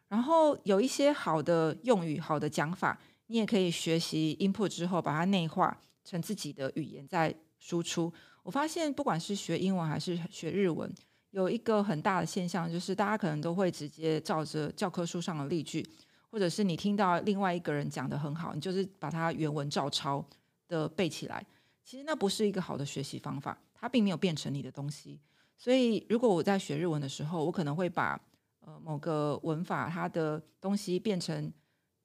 然后有一些好的用语、好的讲法，你也可以学习 input 之后，把它内化成自己的语言再输出。我发现，不管是学英文还是学日文，有一个很大的现象，就是大家可能都会直接照着教科书上的例句，或者是你听到另外一个人讲的很好，你就是把它原文照抄的背起来。其实那不是一个好的学习方法，它并没有变成你的东西。所以，如果我在学日文的时候，我可能会把呃某个文法它的东西变成，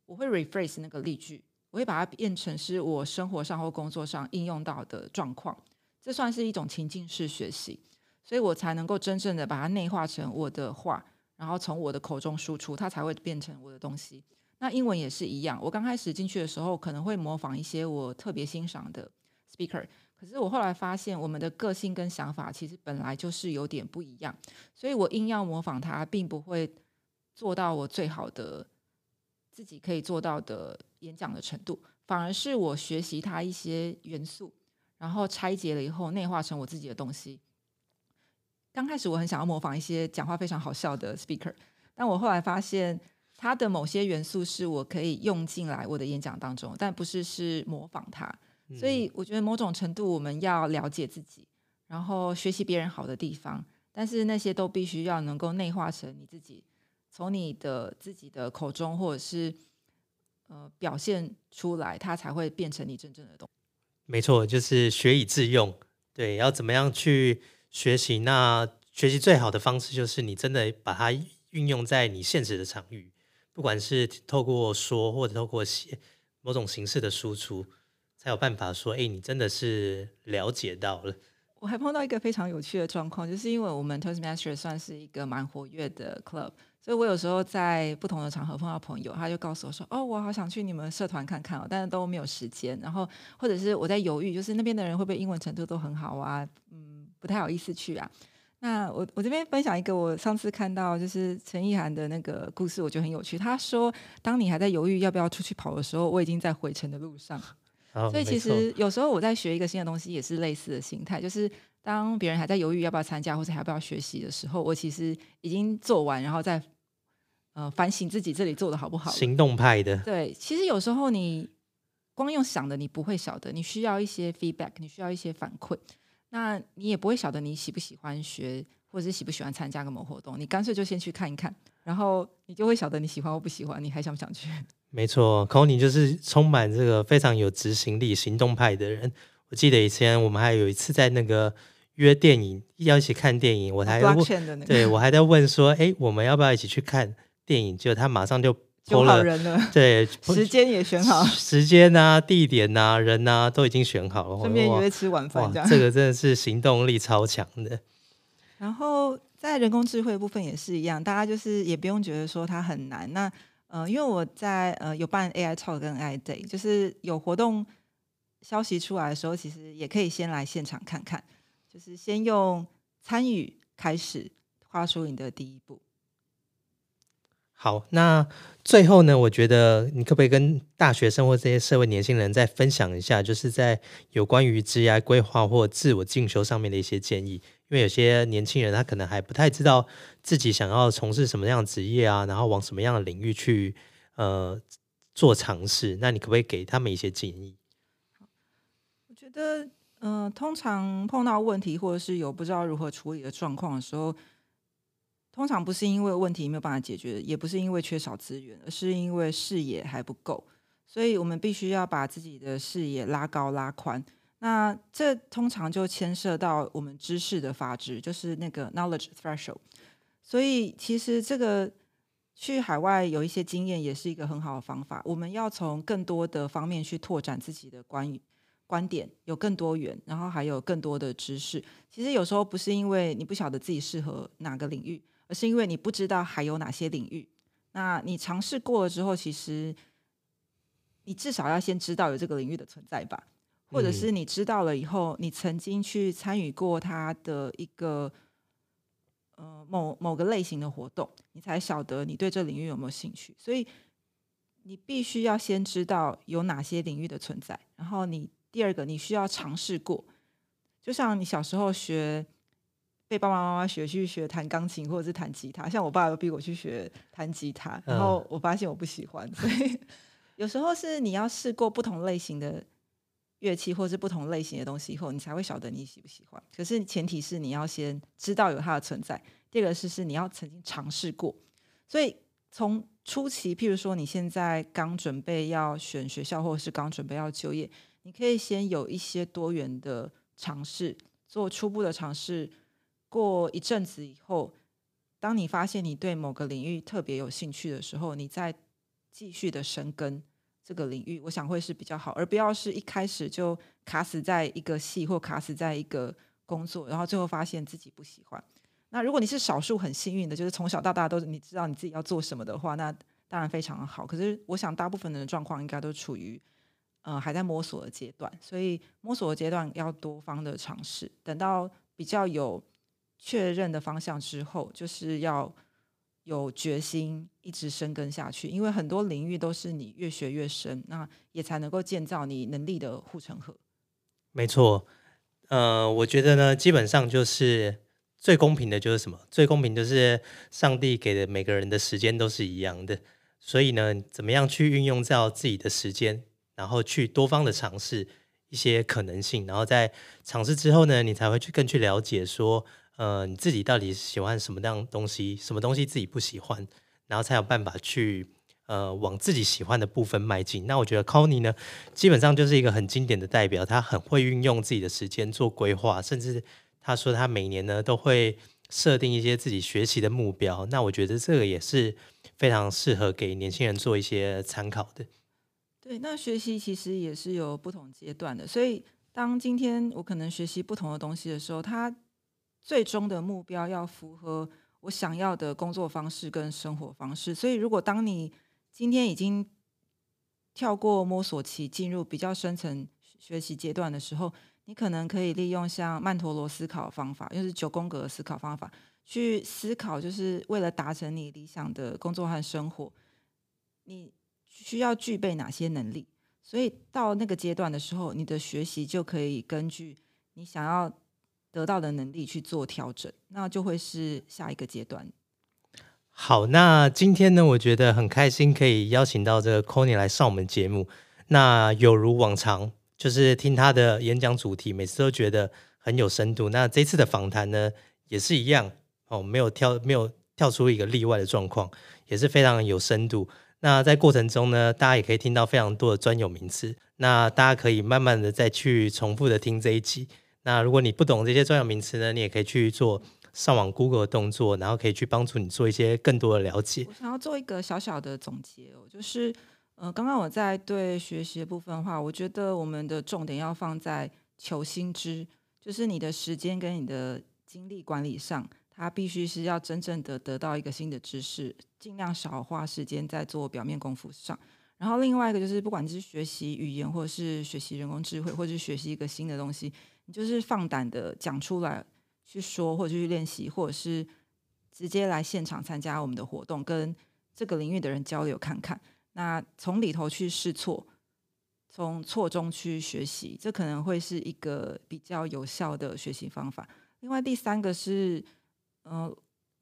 我会 rephrase 那个例句，我会把它变成是我生活上或工作上应用到的状况。这算是一种情境式学习，所以我才能够真正的把它内化成我的话，然后从我的口中输出，它才会变成我的东西。那英文也是一样，我刚开始进去的时候，可能会模仿一些我特别欣赏的 speaker，可是我后来发现，我们的个性跟想法其实本来就是有点不一样，所以我硬要模仿他，并不会做到我最好的自己可以做到的演讲的程度，反而是我学习他一些元素。然后拆解了以后，内化成我自己的东西。刚开始我很想要模仿一些讲话非常好笑的 speaker，但我后来发现他的某些元素是我可以用进来我的演讲当中，但不是是模仿他。所以我觉得某种程度我们要了解自己，然后学习别人好的地方，但是那些都必须要能够内化成你自己，从你的自己的口中或者是呃表现出来，它才会变成你真正的东。没错，就是学以致用。对，要怎么样去学习？那学习最好的方式就是你真的把它运用在你现实的场域，不管是透过说或者透过写某种形式的输出，才有办法说：哎，你真的是了解到了。我还碰到一个非常有趣的状况，就是因为我们 Toastmaster 算是一个蛮活跃的 club。所以我有时候在不同的场合碰到朋友，他就告诉我说：“哦，我好想去你们社团看看哦，但是都没有时间。”然后或者是我在犹豫，就是那边的人会不会英文程度都很好啊？嗯，不太好意思去啊。那我我这边分享一个我上次看到就是陈意涵的那个故事，我觉得很有趣。他说：“当你还在犹豫要不要出去跑的时候，我已经在回程的路上。”所以其实有时候我在学一个新的东西，也是类似的心态，就是当别人还在犹豫要不要参加或者要不要学习的时候，我其实已经做完，然后再。呃，反省自己这里做的好不好？行动派的。对，其实有时候你光用想的，你不会晓得，你需要一些 feedback，你需要一些反馈。那你也不会晓得你喜不喜欢学，或者是喜不喜欢参加个某活动。你干脆就先去看一看，然后你就会晓得你喜欢或不喜欢，你还想不想去？没错 c o n y 就是充满这个非常有执行力、行动派的人。我记得以前我们还有一次在那个约电影，要一起看电影，我还问，对我还在问说，哎，我们要不要一起去看？电影就他马上就就好人了，对，时间也选好，时间啊、地点啊、人啊都已经选好了，顺便约吃晚饭，这样这个真的是行动力超强的。然后在人工智慧部分也是一样，大家就是也不用觉得说它很难。那呃，因为我在呃有办 AI Talk 跟 AI Day，就是有活动消息出来的时候，其实也可以先来现场看看，就是先用参与开始，画出你的第一步。好，那最后呢？我觉得你可不可以跟大学生或这些社会年轻人再分享一下，就是在有关于职业规划或自我进修上面的一些建议？因为有些年轻人他可能还不太知道自己想要从事什么样的职业啊，然后往什么样的领域去呃做尝试。那你可不可以给他们一些建议？我觉得，嗯，通常碰到问题或者是有不知道如何处理的状况的时候。通常不是因为问题没有办法解决，也不是因为缺少资源，而是因为视野还不够。所以我们必须要把自己的视野拉高拉宽。那这通常就牵涉到我们知识的发质，就是那个 knowledge threshold。所以其实这个去海外有一些经验，也是一个很好的方法。我们要从更多的方面去拓展自己的关于观点，有更多元，然后还有更多的知识。其实有时候不是因为你不晓得自己适合哪个领域。是因为你不知道还有哪些领域，那你尝试过了之后，其实你至少要先知道有这个领域的存在吧，或者是你知道了以后，你曾经去参与过它的一个呃某某个类型的活动，你才晓得你对这领域有没有兴趣。所以你必须要先知道有哪些领域的存在，然后你第二个你需要尝试过，就像你小时候学。被爸爸妈妈学去学弹钢琴或者是弹吉他，像我爸又逼我去学弹吉他，然后我发现我不喜欢，所以 有时候是你要试过不同类型的乐器或是不同类型的东西以后，你才会晓得你喜不喜欢。可是前提是你要先知道有它的存在，第二个是是你要曾经尝试过。所以从初期，譬如说你现在刚准备要选学校，或者是刚准备要就业，你可以先有一些多元的尝试，做初步的尝试。过一阵子以后，当你发现你对某个领域特别有兴趣的时候，你再继续的深耕这个领域，我想会是比较好，而不要是一开始就卡死在一个系或卡死在一个工作，然后最后发现自己不喜欢。那如果你是少数很幸运的，就是从小到大都你知道你自己要做什么的话，那当然非常好。可是我想大部分人的状况应该都处于呃还在摸索的阶段，所以摸索的阶段要多方的尝试，等到比较有。确认的方向之后，就是要有决心一直深耕下去，因为很多领域都是你越学越深，那也才能够建造你能力的护城河。没错，呃，我觉得呢，基本上就是最公平的，就是什么？最公平就是上帝给的每个人的时间都是一样的，所以呢，怎么样去运用到自己的时间，然后去多方的尝试一些可能性，然后在尝试之后呢，你才会去更去了解说。呃，你自己到底喜欢什么样东西？什么东西自己不喜欢，然后才有办法去呃往自己喜欢的部分迈进。那我觉得 c o n y 呢，基本上就是一个很经典的代表，他很会运用自己的时间做规划，甚至他说他每年呢都会设定一些自己学习的目标。那我觉得这个也是非常适合给年轻人做一些参考的。对，那学习其实也是有不同阶段的，所以当今天我可能学习不同的东西的时候，他。最终的目标要符合我想要的工作方式跟生活方式，所以如果当你今天已经跳过摸索期，进入比较深层学习阶段的时候，你可能可以利用像曼陀罗思考方法，就是九宫格思考方法，去思考，就是为了达成你理想的工作和生活，你需要具备哪些能力？所以到那个阶段的时候，你的学习就可以根据你想要。得到的能力去做调整，那就会是下一个阶段。好，那今天呢，我觉得很开心可以邀请到这个 c o n y 来上我们节目。那有如往常，就是听他的演讲主题，每次都觉得很有深度。那这次的访谈呢，也是一样哦，没有跳，没有跳出一个例外的状况，也是非常有深度。那在过程中呢，大家也可以听到非常多的专有名词。那大家可以慢慢的再去重复的听这一集。那如果你不懂这些专有名词呢，你也可以去做上网 Google 的动作，然后可以去帮助你做一些更多的了解。我想要做一个小小的总结哦，就是呃，刚刚我在对学习的部分的话，我觉得我们的重点要放在求新知，就是你的时间跟你的精力管理上，它必须是要真正的得到一个新的知识，尽量少花时间在做表面功夫上。然后另外一个就是，不管是学习语言，或者是学习人工智慧，或者是学习一个新的东西。你就是放胆的讲出来，去说或者去练习，或者是直接来现场参加我们的活动，跟这个领域的人交流看看。那从里头去试错，从错中去学习，这可能会是一个比较有效的学习方法。另外第三个是，呃，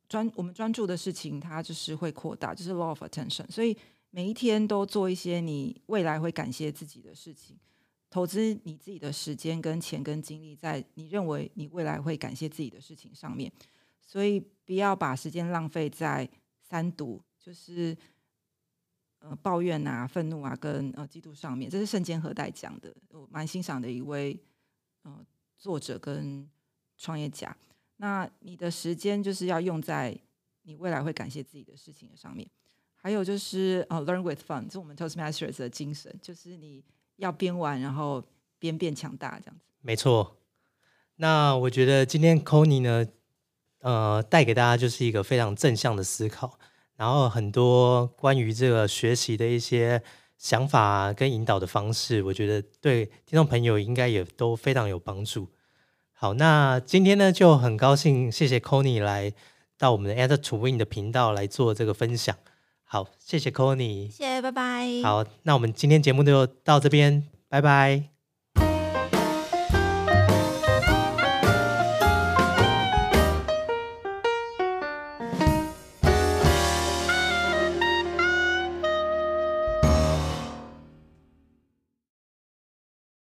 专我们专注的事情，它就是会扩大，就是 law of attention。所以每一天都做一些你未来会感谢自己的事情。投资你自己的时间、跟钱、跟精力在你认为你未来会感谢自己的事情上面，所以不要把时间浪费在三毒，就是呃抱怨啊、愤怒啊、跟呃嫉妒上面。这是圣坚和代讲的，我蛮欣赏的一位呃作者跟创业家。那你的时间就是要用在你未来会感谢自己的事情上面。还有就是呃，learn with fun，这是我们 Toastmasters 的精神，就是你。要边玩，然后边变强大，这样子。没错。那我觉得今天 c o n y 呢，呃，带给大家就是一个非常正向的思考，然后很多关于这个学习的一些想法跟引导的方式，我觉得对听众朋友应该也都非常有帮助。好，那今天呢就很高兴，谢谢 c o n y 来到我们的 Enter to Win 的频道来做这个分享。好，谢谢 c o n y 谢谢，拜拜。好，那我们今天节目就到这边，拜拜。